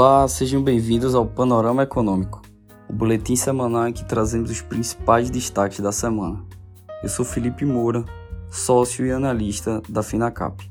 Olá, sejam bem-vindos ao Panorama Econômico, o boletim semanal em que trazemos os principais destaques da semana. Eu sou Felipe Moura, sócio e analista da Finacap.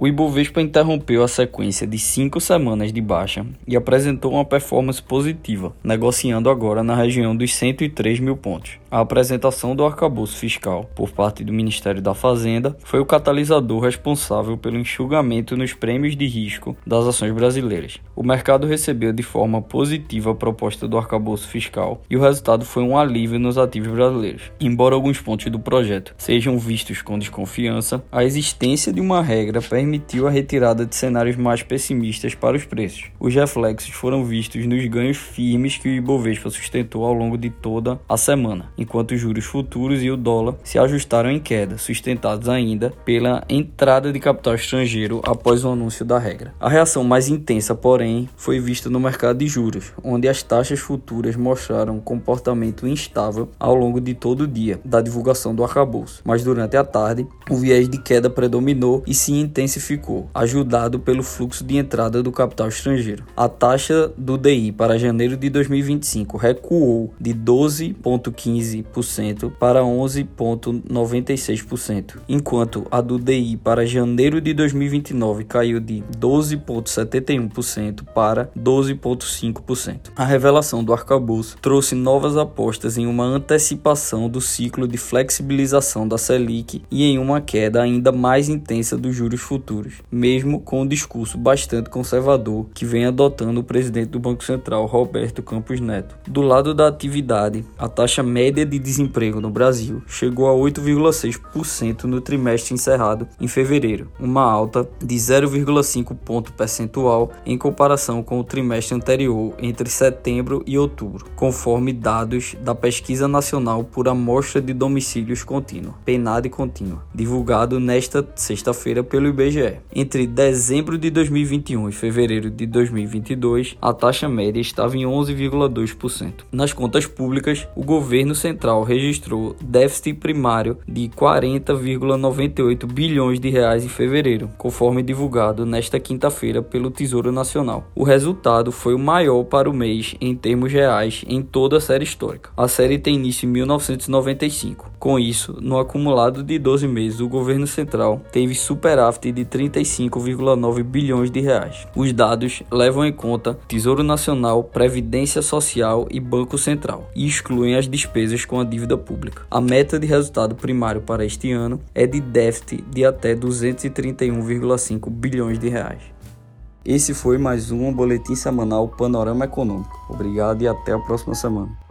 O Ibovespa interrompeu a sequência de cinco semanas de baixa e apresentou uma performance positiva, negociando agora na região dos 103 mil pontos. A apresentação do arcabouço fiscal por parte do Ministério da Fazenda foi o catalisador responsável pelo enxugamento nos prêmios de risco das ações brasileiras. O mercado recebeu de forma positiva a proposta do arcabouço fiscal e o resultado foi um alívio nos ativos brasileiros. Embora alguns pontos do projeto sejam vistos com desconfiança, a existência de uma regra permitiu a retirada de cenários mais pessimistas para os preços. Os reflexos foram vistos nos ganhos firmes que o Ibovespa sustentou ao longo de toda a semana, enquanto os juros futuros e o dólar se ajustaram em queda, sustentados ainda pela entrada de capital estrangeiro após o anúncio da regra. A reação mais intensa, porém, foi vista no mercado de juros, onde as taxas futuras mostraram um comportamento instável ao longo de todo o dia da divulgação do arcabouço, mas durante a tarde o viés de queda predominou e se intensificou ajudado pelo fluxo de entrada do capital estrangeiro. A taxa do DI para janeiro de 2025 recuou de 12,15% para 11,96%, enquanto a do DI para janeiro de 2029 caiu de 12,71% para 12,5%. A revelação do arcabouço trouxe novas apostas em uma antecipação do ciclo de flexibilização da Selic e em uma queda ainda mais intensa dos juros futuros, mesmo com o discurso bastante conservador que vem adotando o presidente do Banco Central, Roberto Campos Neto. Do lado da atividade, a taxa média de desemprego no Brasil chegou a 8,6% no trimestre encerrado em fevereiro, uma alta de 0,5 ponto percentual em comparação com o trimestre anterior entre setembro e outubro, conforme dados da Pesquisa Nacional por Amostra de Domicílios Contínua, PNAD contínua, divulgado nesta sexta-feira pelo IBGE. Entre dezembro de 2021 e fevereiro de 2022, a taxa média estava em 11,2%. Nas contas públicas, o governo central registrou déficit primário de 40,98 bilhões de reais em fevereiro, conforme divulgado nesta quinta-feira pelo Tesouro Nacional. O resultado foi o maior para o mês em termos reais em toda a série histórica. A série tem início em 1995. Com isso, no acumulado de 12 meses, o governo central teve superávit de 35,9 bilhões de reais. Os dados levam em conta Tesouro Nacional, Previdência Social e Banco Central e excluem as despesas com a dívida pública. A meta de resultado primário para este ano é de déficit de até 231,5 bilhões de reais. Esse foi mais um boletim semanal Panorama Econômico. Obrigado e até a próxima semana.